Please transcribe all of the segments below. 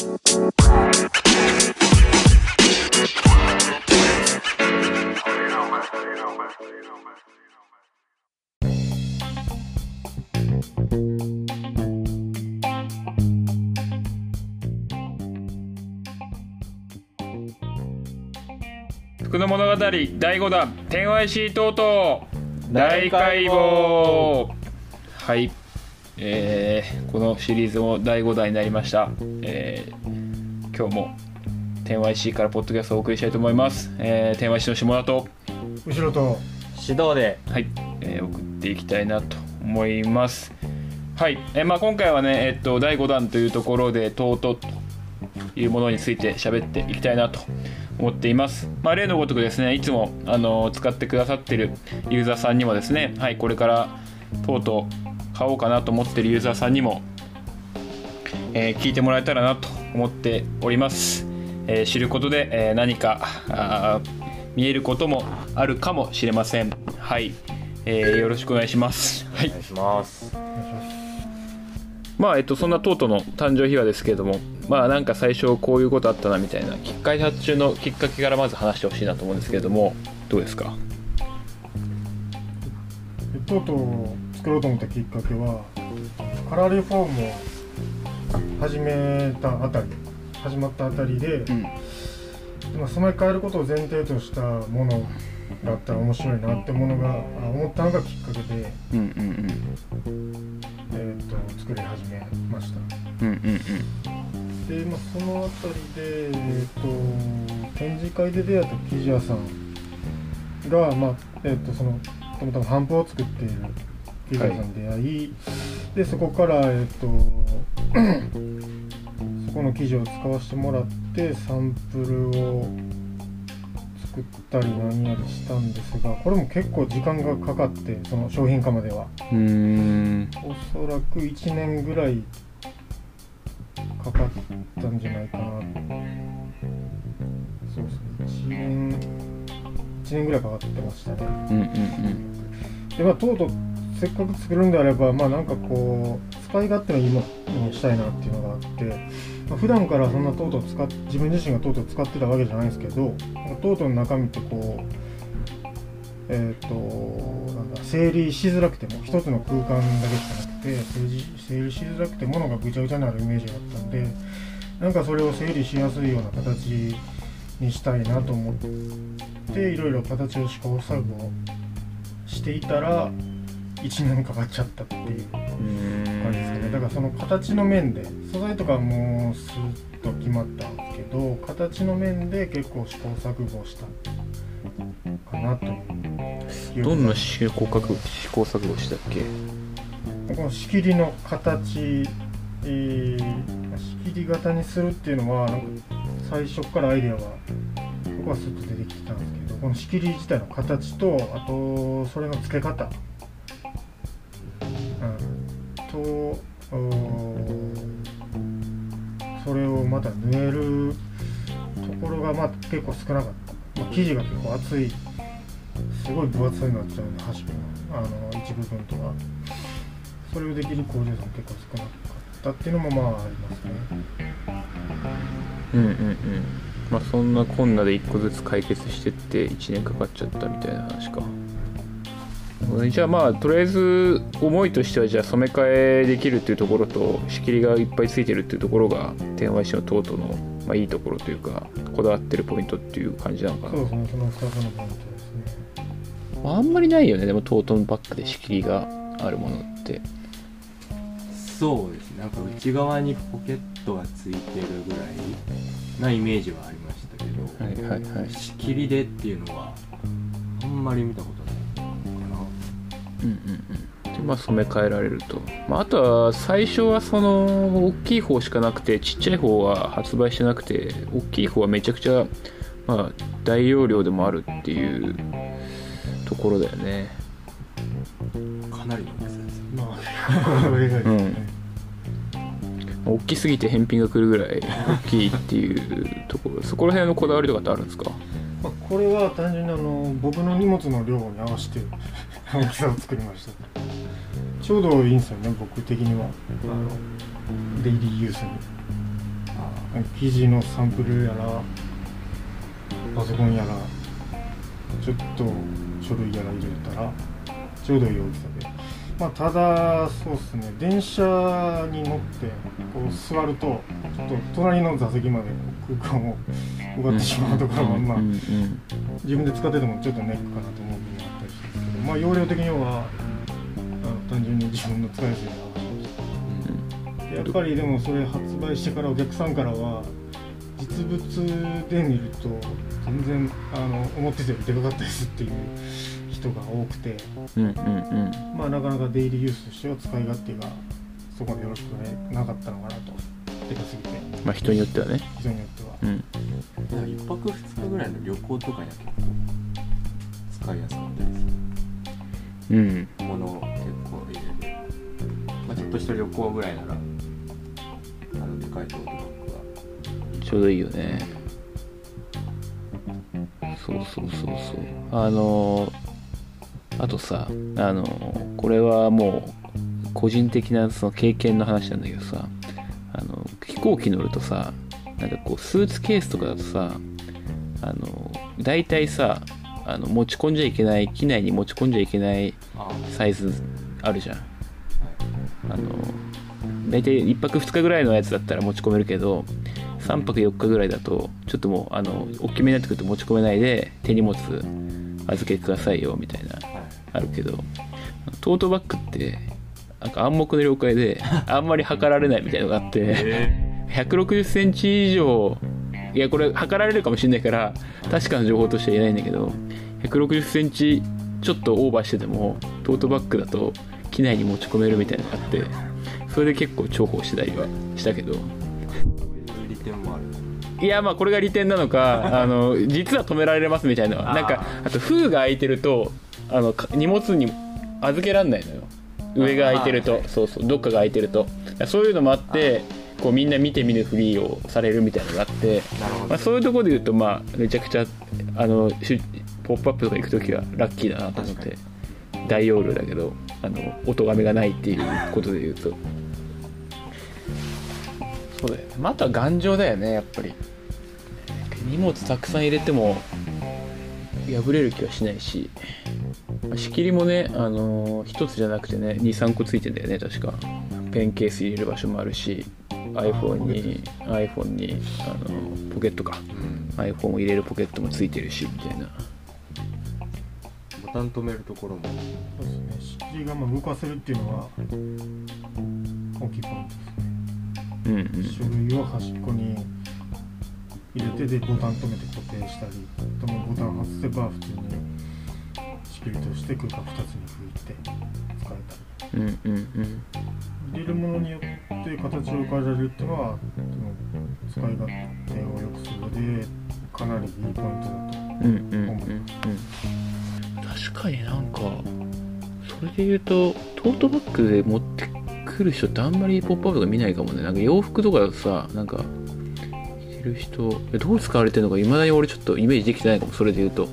福の物語第5弾天外シート々大解剖。はいえー、このシリーズも第5弾になりました、えー、今日も天 YC からポッドキャストをお送りしたいと思います、えー、天 YC の下田と後ろと。指導で。はい、えー送っていきたいなと思います。はい、えーまあ、今回はね、えっと第5弾というところで「とうとう」というものについて喋っていきたいなと思っています、まあ、例のごとくですねいつもあの使ってくださってるユーザーさんにもですねはいこれからとうとう買おうかなと思ってるユーザーさんにも、えー聞いてもらえたらなと思っております、えー知ることで、えー何か見えることもあるかもしれません。はい、えーよろしくお願いします。はい。お願いします。まあえっとそんなトートの誕生秘話ですけれどもまあなんか最初こういうことあったなみたいな開発中のきっかけからまず話してほしいなと思うんですけれどもどうですか？とうとう作ろうと思ったきっかけはカラーリフォームを始めたあたり始まったあたりで、うん。まあ、染め替えることを前提としたものだったら面白いなってものがあ思ったのがきっかけで、うんうんえー、と作り始めました。うんうんうん。で、まあ、そのあたりで、えー、と展示会で出会った生地屋さんが、まあえー、とそのたまたま帆布を作っている生地屋さんに出会い、でそこから、えー、と そこの生地を使わせてもらってサンプルを作ったり何やりしたんですがこれも結構時間がかかってその商品化までは。うーん。おそらく1年ぐらいかかったんじゃないかな。そうですね。1年1年ぐらいかかってましたね。うんうんうん。でまあとうとうせっかく作るんであればまあなんかこう使い勝手のいいものにしたいなっていうのがあって、まあ、普段からそんなとうとう使っ自分自身がとうとう使ってたわけじゃないんですけどなんかとうとうの中身ってこうえっ、となんだ整理しづらくても一つの空間だけしかなくて整理整理しづらくて物がぐちゃぐちゃになるイメージがあったんでなんかそれを整理しやすいような形にしたいなと思っていろいろ形を試行錯誤していたら1年かかっちゃったっていう感じですかね。だからその形の面で素材とかはもうスッと決まったんですけど形の面で結構試行錯誤したかなという。どんな試行錯誤試行錯誤したっけ？この仕切りの形、えー仕切り型にするっていうのはなんか最初からアイデアは僕はスッと出てきてたんですけどこの仕切り自体の形とあとそれの付け方、それをまた縫えるところがまあ結構少なかった、まあ、生地が結構厚い。すごい分厚いのがあったので端っこあの一部分とか。それをできる工場さん結構少なかったっていうのもまあありますね。うんうんうん。まあそんなこんなで一個ずつ解決してって1年かかっちゃったみたいな話か。じゃあまあとりあえず思いとしてはじゃあ染め替えできるっていうところと仕切りがいっぱいついてるっていうところが天和紙のトートの、まあ、いいところというかこだわってるポイントっていう感じなのかな。そうですねその2つのポイントですねまああんまりないよね。でもトートのバッグで仕切りがあるものって。そうですね。なんか内側にポケットがついてるぐらいなイメージはありましたけど、はいはいはい。仕切りでっていうのはあんまり見たことでまあ染め替えられると、まあ、あとは最初はその大きい方しかなくてちっちゃい方は発売してなくて大きい方はめちゃくちゃ、まあ、大容量でもあるっていうところだよね。かなりの大きさです。ねまあ。これがですね、大きすぎて返品が来るぐらい大きいっていうところ。そこら辺のこだわりとかってあるんですか？まあ、これは単純にあの僕の荷物の量に合わせて大きさを作りました。ちょうどいいんですよね僕的には。デイリーユースに。あ記事のサンプルやらパソコンやらちょっと書類やら入れたらちょうどいい大きさで。まあただそうですね電車に乗ってこう座るとちょっと隣の座席まで空間を奪ってしまうところがまあ自分で使っててもちょっとネックかなと思うけどまあ容量的にはあの単純に自分の使いやすいのがやっぱりでもそれ発売してからお客さんからは実物で見ると全然あの思ってたよりでかかったですっていう人が多くて。うんうんうん。まあなかなかデイリーユースとしては使い勝手がそこまでよろしくねなかったのかなと。でかすぎて。まあ人によってはね。人によっては。うん。1泊2日ぐらいの旅行とかには結構使いやすかったりすものを結構入れる、まあ、ちょっとした旅行ぐらいならあのでかいトートバッグは。ちょうどいいよね。そうそうそうそう。あのあとさあのこれはもう個人的なその経験の話なんだけどさあの飛行機乗るとさなんかこうスーツケースとかだとさあの大体さあの持ち込んじゃいけない機内に持ち込んじゃいけないあサイズあるじゃん。あの大体1泊2日ぐらいのやつだったら持ち込めるけど3泊4日ぐらいだとちょっともうあの大きめになってくると持ち込めないで手荷物預けてくださいよみたいなはい。あるけどトートバッグってなんか暗黙の了解であんまり測られないみたいなのがあってえ160センチ以上いやこれ測られるかもしれないから確かな情報としては言えないんだけど160センチちょっとオーバーしててもトートバッグだと機内に持ち込めるみたいなのがあってそれで結構重宝したりはしたけど。いう利点もある。いやまあこれが利点なのか あの実は止められますみたいななんかあと封が開いてるとあのか荷物に預けらんないのよ。上が開いてると。そうそう。どっかが開いてると。そういうのもあってこうみんな見て見ぬふりをされるみたいなのがあって。まあ、そういうところで言うと、まあ、めちゃくちゃあのしポップアップとか行く時はラッキーだなと思って大容量だけどあの音がめがないっていうことで言うと。そうだよね、まあ、あとは頑丈だよねやっぱり。荷物たくさん入れても破れる気はしないし。まあ仕切りもね、あの1つじゃなくてね23個ついてんだよね確か。ペンケース入れる場所もあるし iPhone に iPhone にあのポケットか。うん、iPhone を入れるポケットもついてるしみたいなボタン止めるところもそうですね。仕切りがまあ動かせるっていうのは大きい。ポイントですねうんうん書類を端っこに入れてでボタン止めて固定したりあともボタン外せば普通に仕切りとして空間2つに拭いて使えたり。うんうんうん入れるものによって形を変えられるっていうのは使い勝手を良くするのでかなりいいポイントだとうんうんうんうん確かになんかそれで言うとトートバッグで持ってくる人ってあんまりポップアップとか見ないかもね。なんか洋服とかさなんか着る人えどう使われてるのかいまだに俺ちょっとイメージできてないかも。それで言うと。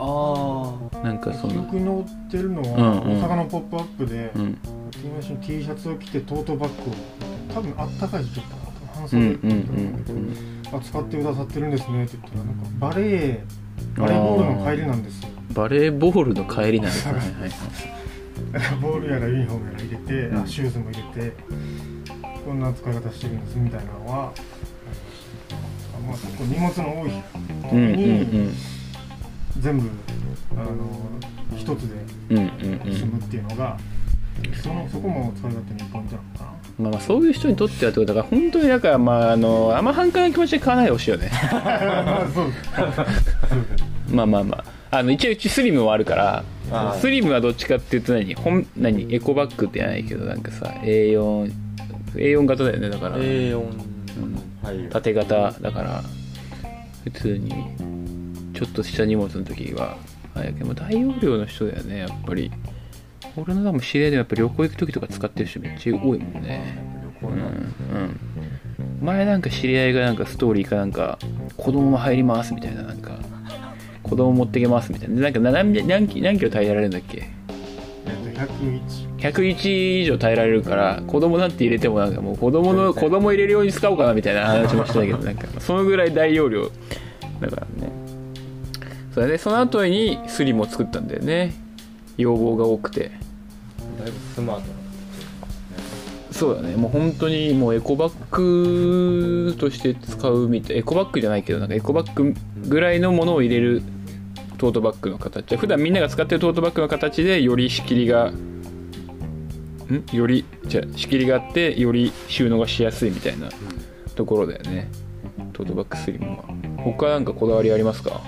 あなんかそのよく載ってるのは、うんうん。大阪のポップアップで、うん。T マシン T シャツを着てトートバッグを多分あったかい時期だった半うん袖うんうんあ使ってくださってるんですねって言ったらなんかバレエバレーボールの帰りなんですよ。うんバレーボールの帰りなんですねはい。はいボールやらユニフォームやら入れて、うん。あシューズも入れてこんな使い方してるんですみたいなのはまあまあ、結構荷物の多い時に全部あの一つで済むっていうのが、そのそこも使い勝手にいいポイントなのかな。まあ、まあそういう人にとってはってことだから本当にだからまああのあんま反感の気持ちで買わないでほしいよね。まあまあまあ。まああの一応うちスリムもあるからスリムはどっちかっていうと何？本何？エコバッグってやないけどなんかさ A4A4 A4 型だよねだから、A4 うん。はい。縦型だから普通にちょっとした荷物の時はあれやけども大容量の人だよねやっぱり。俺の多分知り合いでもやっぱ旅行行く時とか使ってる人めっちゃ多いもんね。うん旅行な。ん。でうん。前なんか知り合いがなんかストーリーかなんか子供も入りますみたいななんか子供持ってきますみたいな。でなんか何何キ何キロ耐えられるんだっけ？えっと101 101以上耐えられるから子供なんて入れてもなんかもう子供の子供入れるように使おうかなみたいな話もしたけど なんかそのぐらい大容量。だからね。それでその後にスリムを作ったんだよね。要望が多くて。だいぶスマートなそうだね。もう本当にもうエコバッグとして使うみたいエコバッグじゃないけどなんかエコバッグぐらいのものを入れるトートバッグの形。普段みんなが使ってるトートバッグの形でより仕切りがん？よりじゃあ仕切りがあってより収納がしやすいみたいなところだよね。トートバッグスリムは。他なんかこだわりありますか？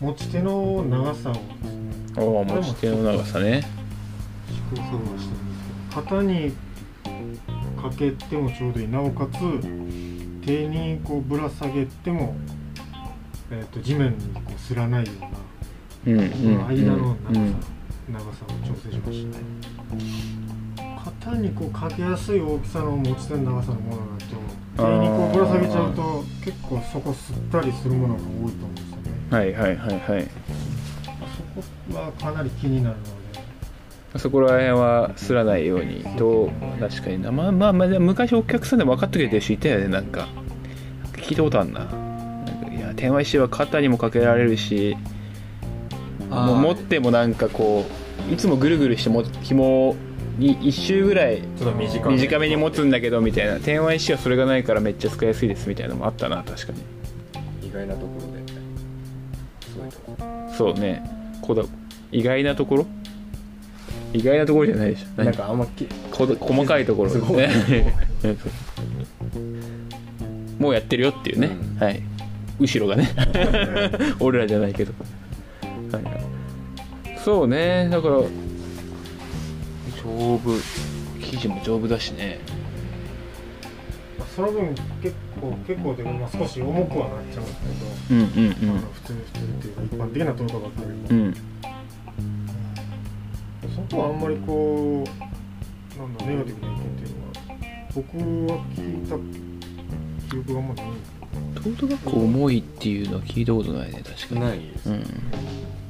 持ち手の長さをああ持ち手の長さね。試行錯誤して。るんですけど肩にかけてもちょうどいい。なおかつ手にこうぶら下げても、えー、と地面にこうすらないようなうんうん間の長さ,、うん。長さを調整しましたね肩にこうかけやすい大きさの持ち手の長さのものだと手にこうぶら下げちゃうと結構そこ吸ったりするものが多いと思うん。ですよねはいはいはいはいそこはかなり気になるのでそこら辺はすらないようにと確かになまあまあまあ昔お客さん。でも分かってくれてる人いたよねなん。か聞いたことあるななん。いや天和石は肩にもかけられるし持ってもなんかこういつもぐるぐるしても紐に1周ぐらいちょっと短め。に持つんだけどみたいな。天和石はそれがないからめっちゃ使いやすいですみたいなのもあったな確かに。意外なところで。そういうとこそうね。こだ意外なところ？意外なところじゃないでしょ。何？なんかあんまきこ細かいところ。もうやってるよっていうね、うん。はい。後ろがね。俺らじゃないけど、そうねだから。丈夫。生地も丈夫だしね。まあその分結構結構でもまあ少し重くはなっちゃうんですけど、うんうんあの普通普通っていうか一般的なトートバッグよりも、うん。うんそこはあんまりこうなんだネガティブな意見っていうのは僕は聞いた記憶があんまない。んですトートバッグ重いっていうのは聞いたことないね確かに。ないです、うん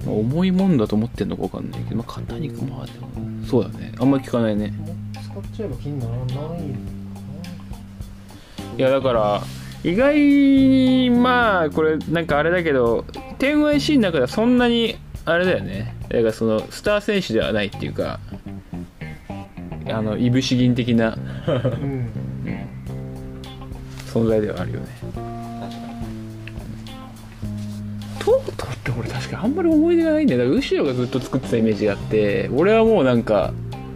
まあ重いもんだと思ってんのか分かんないけど、まあ、肩肉もあってもそうだね。あんまり聞かないね。使っちゃえば気にならないいやだから意外にまあこれなんかあれだけど天 YC の中ではそんなにあれだよね。だからそのスター選手ではないっていうかあのいぶし銀的ななうん。存在ではあるよねトートって俺確かあんまり思い出がないんだよ。だから後ろがずっと作ってたイメージがあって俺はもうなんか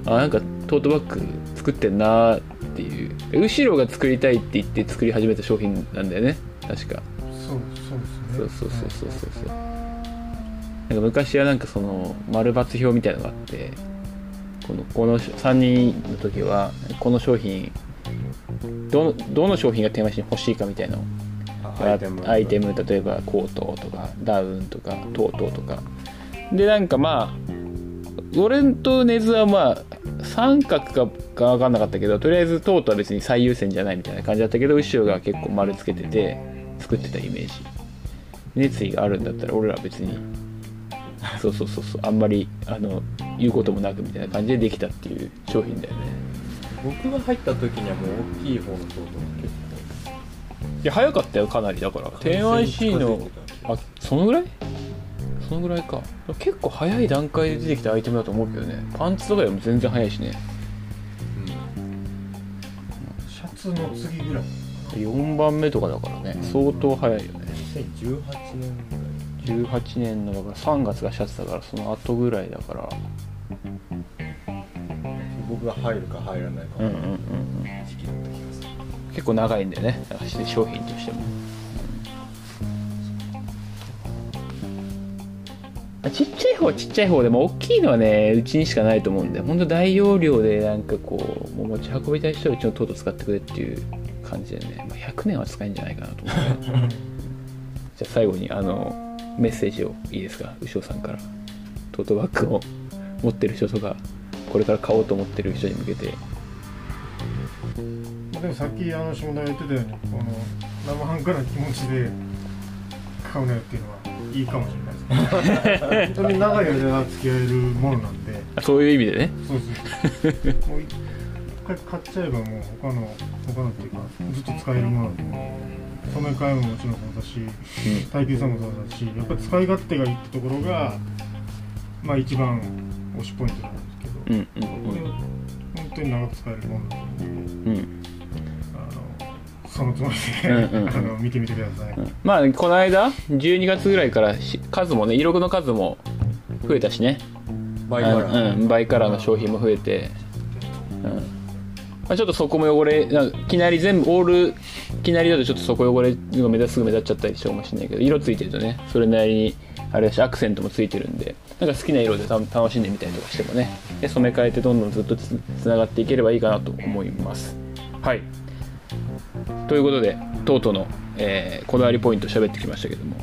あなんかトートバッグ作ってんなーっていう。後ろが作りたいって言って作り始めた商品なんだよね。確か。そうそうですね。そうそうそうそうそうそう。なんか昔はなんかその丸抜表みたいなのがあってこのこの3人の時はこの商品どのどの商品がテーマに欲しいかみたいなのをアイテムアイテム。例えばコートとかダウンとかトートとか。でなんかまあ俺とネズはまあ三角かか分かんなかったけどとりあえずトートは別に最優先じゃないみたいな感じだったけど後ろが結構丸つけてて作ってたイメージ。熱意があるんだったら俺らは別にそうそうそうそうあんまりあの言うこともなくみたいな感じでできたっていう商品だよね。僕が入った時にはもう大きい方のトートが結いや早かったよかなり。だから構 10IC のあそのぐらい？そのぐらいか。結構早い段階で出てきたアイテムだと思うけどね。パンツとかよりも全然早いしね。シャツの次ぐらい。4番目とかだからね。相当早いよね。2018年ぐらい。18年のだから3月がシャツだからその後ぐらいだから。僕が入るか入らないかうんうんうんうん時期だった結構長いんだよね。商品としても。ちっちゃい方はちっちゃい方でも大きいのはねうちにしかないと思うんで本当大容量でなんかこうもう持ち運びたい人はうちのトート使ってくれっていう感じでね、まあ、100年は使えるんじゃないかなと思って じゃあ最後にあのメッセージをいいですか？牛尾さんから。トートバッグを持ってる人とかこれから買おうと思ってる人に向けて。まあでもさっきあの下田が言ってたようにこの生半可な気持ちで買うなよっていうのはいいかもしれないです本当に長い間付き合えるものなんで。そういう意味でね。そうそう。もう一回買っちゃえばもう他の他のっていうかずっと使えるものなんで染め替えももちろんそうだし耐久さもそうだしやっぱり使い勝手がいいってところがまあ一番推しポイントなんですけど、うんうんこれ本当に長く使えるものなので。うんそのつもりで、うんうん あの見てみてください、うん。まあこの間12月ぐらいからし数もね色の数も増えたしね。バイカラーうん、バイカラーの商品も増えて、うん。まあ、ちょっとそこも汚れなんかいきなり全部オールいきなりだとちょっとそこ汚れが目立つすぐ目立っちゃったりしてるかもしれないけど色ついてるとねそれなりにあれだしアクセントもついてるんでなんか好きな色でた楽しんでみたりとかしてもね。で染め替えてどんどんずっとつつながっていければいいかなと思います。はいということでトートの、えーこだわりポイント喋ってきましたけども、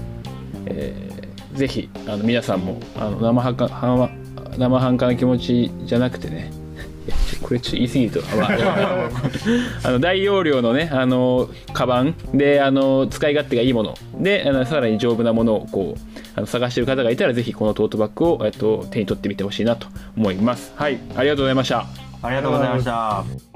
えーぜひあの皆さんもあの生半可生生半可な気持ちじゃなくてねこれちょっと言い過ぎると、まあ、あの大容量のねあのカバンであの使い勝手がいいものであのさらに丈夫なものをこうあの探してる方がいたらぜひこのトートバッグを、えっと、手に取ってみてほしいなと思います。はい。ありがとうございました。ありがとうございました